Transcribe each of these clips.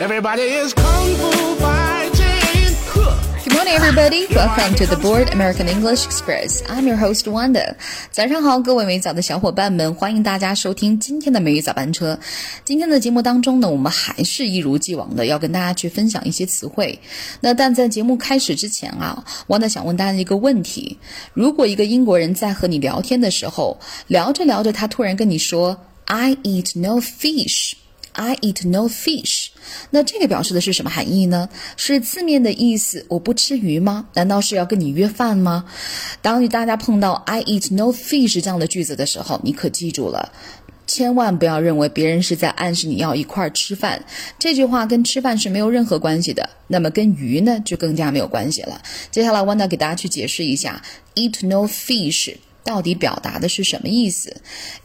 Everybody is kung fu fighting. Good morning, everybody. Welcome to the Board American English Express. I'm your host Wanda. 早上好，各位美早的小伙伴们，欢迎大家收听今天的美语早班车。今天的节目当中呢，我们还是一如既往的要跟大家去分享一些词汇。那但在节目开始之前啊，Wanda 想问大家一个问题：如果一个英国人在和你聊天的时候，聊着聊着，他突然跟你说 "I eat no fish." I eat no fish，那这个表示的是什么含义呢？是字面的意思，我不吃鱼吗？难道是要跟你约饭吗？当大家碰到 I eat no fish 这样的句子的时候，你可记住了，千万不要认为别人是在暗示你要一块儿吃饭。这句话跟吃饭是没有任何关系的，那么跟鱼呢就更加没有关系了。接下来，Wanda 给大家去解释一下 eat no fish。到底表达的是什么意思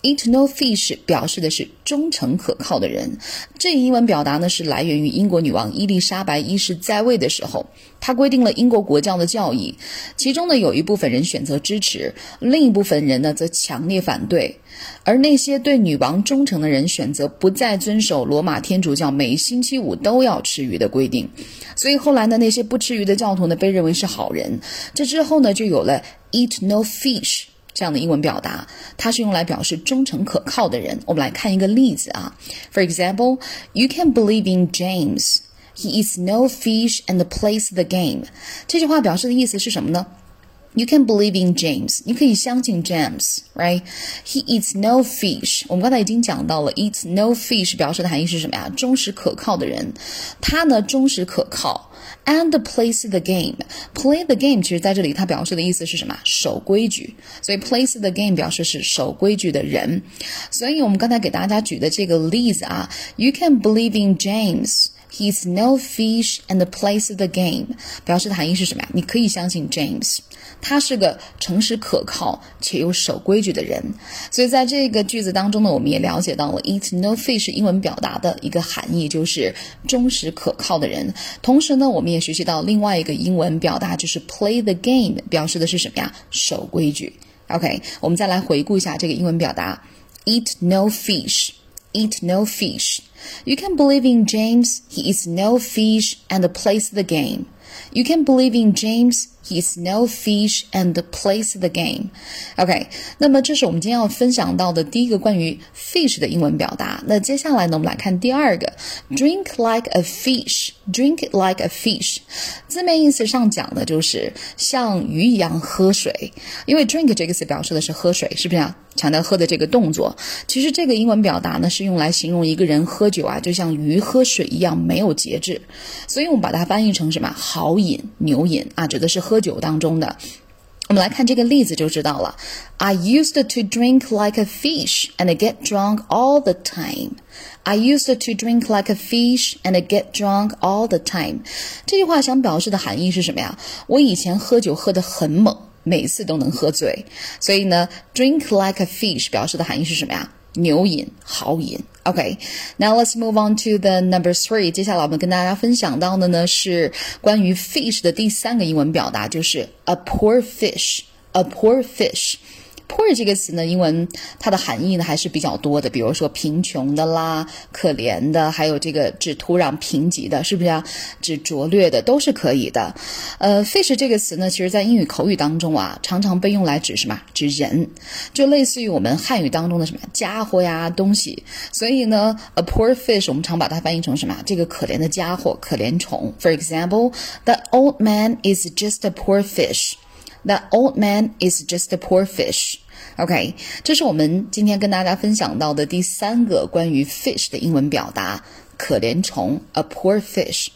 ？Eat no fish 表示的是忠诚可靠的人。这一英文表达呢，是来源于英国女王伊丽莎白一世在位的时候，她规定了英国国教的教义。其中呢，有一部分人选择支持，另一部分人呢则强烈反对。而那些对女王忠诚的人选择不再遵守罗马天主教每星期五都要吃鱼的规定。所以后来呢，那些不吃鱼的教徒呢被认为是好人。这之后呢，就有了 Eat no fish。这样的英文表达，它是用来表示忠诚可靠的人。我们来看一个例子啊。For example, you can believe in James. He eats no fish and plays the game. 这句话表示的意思是什么呢 ？You can believe in James. 你可以相信 James, right? He eats no fish. 我们刚才已经讲到了，eats no fish 表示的含义是什么呀？忠实可靠的人。他呢，忠实可靠。And plays the game. Play the game，其实在这里它表示的意思是什么？守规矩。所以 plays the game 表示是守规矩的人。所以我们刚才给大家举的这个例子啊，You can believe in James. He's no fish and plays the game，表示的含义是什么呀？你可以相信 James，他是个诚实可靠且又守规矩的人。所以在这个句子当中呢，我们也了解到了 eat no fish 英文表达的一个含义，就是忠实可靠的人。同时呢，我们也学习到另外一个英文表达，就是 play the game，表示的是什么呀？守规矩。OK，我们再来回顾一下这个英文表达：eat no fish，eat no fish。You can believe in James, he is no fish and plays the game. You can believe in James. He is no fish and plays the game. OK，那么这是我们今天要分享到的第一个关于 fish 的英文表达。那接下来呢，我们来看第二个，drink like a fish。Drink like a fish，字面意思上讲的就是像鱼一样喝水。因为 drink 这个词表示的是喝水，是不是啊？强调喝的这个动作。其实这个英文表达呢，是用来形容一个人喝酒啊，就像鱼喝水一样没有节制。所以我们把它翻译成什么？好豪饮、牛饮啊，指的是喝酒当中的。我们来看这个例子就知道了。I used to drink like a fish and get drunk all the time. I used to drink like a fish and get drunk all the time. 这句话想表示的含义是什么呀？我以前喝酒喝得很猛，每次都能喝醉。所以呢，drink like a fish 表示的含义是什么呀？牛饮、豪饮。OK，now let's move on to the number three。接下来我们跟大家分享到的呢是关于 fish 的第三个英文表达，就是 a poor fish。a poor fish。Poor 这个词呢，英文它的含义呢还是比较多的，比如说贫穷的啦、可怜的，还有这个指土壤贫瘠的，是不是啊？指拙劣的都是可以的。呃，fish 这个词呢，其实在英语口语当中啊，常常被用来指什么？指人，就类似于我们汉语当中的什么家伙呀、东西。所以呢，a poor fish 我们常把它翻译成什么？这个可怜的家伙、可怜虫。For example，the old man is just a poor fish。That old man is just a poor fish. OK，这是我们今天跟大家分享到的第三个关于 fish 的英文表达，可怜虫，a poor fish。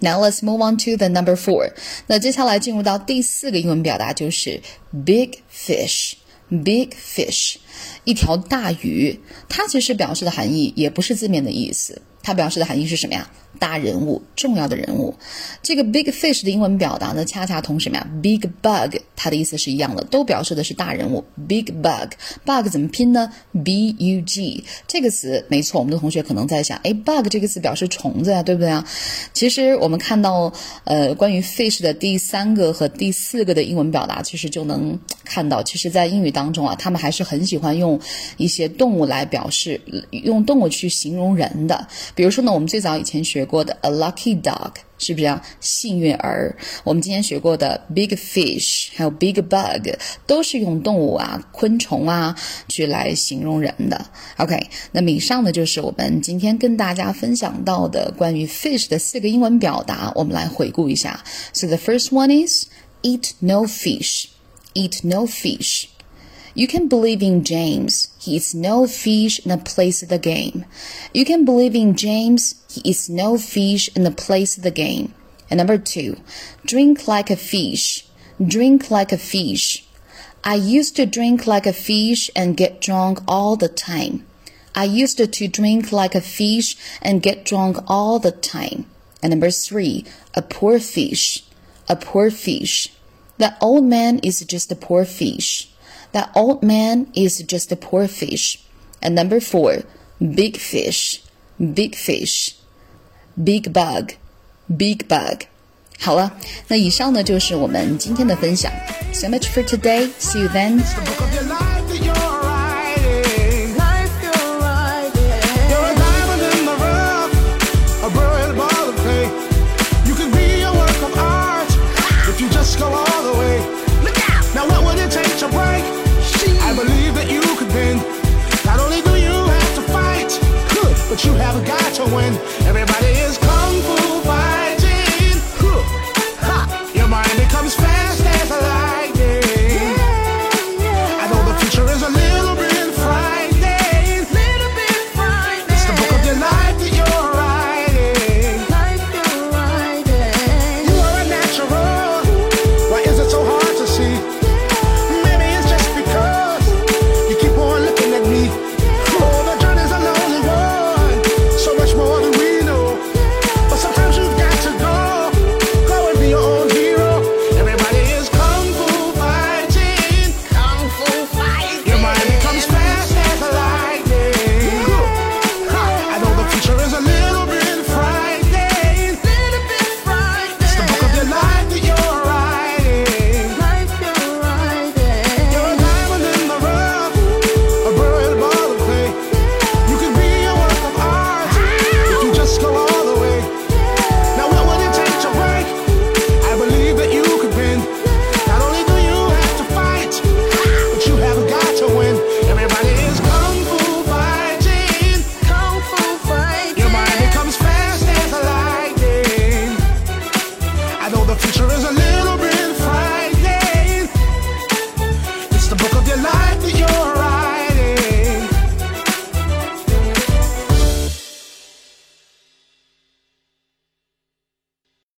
Now let's move on to the number four。那接下来进入到第四个英文表达就是 big fish。Big fish，一条大鱼，它其实表示的含义也不是字面的意思，它表示的含义是什么呀？大人物，重要的人物。这个 big fish 的英文表达呢，恰恰同什么呀？big bug，它的意思是一样的，都表示的是大人物。big bug，bug 怎么拼呢？b u g 这个词没错，我们的同学可能在想，哎，bug 这个词表示虫子呀，对不对啊？其实我们看到，呃，关于 fish 的第三个和第四个的英文表达，其实就能看到，其实在英语当中啊，他们还是很喜欢用一些动物来表示，用动物去形容人的。比如说呢，我们最早以前学。过的 a lucky dog，是不是啊？幸运儿。我们今天学过的 big fish，还有 big bug，都是用动物啊、昆虫啊去来形容人的。OK，那么以上呢就是我们今天跟大家分享到的关于 fish 的四个英文表达，我们来回顾一下。So the first one is eat no fish. Eat no fish. You can believe in James. He is no fish in the place of the game. You can believe in James. He is no fish in the place of the game. And number two, drink like a fish. Drink like a fish. I used to drink like a fish and get drunk all the time. I used to drink like a fish and get drunk all the time. And number three, a poor fish. A poor fish. That old man is just a poor fish. That old man is just a poor fish. And number four, big fish, big fish, big bug, big bug. 好了，那以上呢就是我们今天的分享。So much for today. See you then. you have got to win. Everybody is kung fu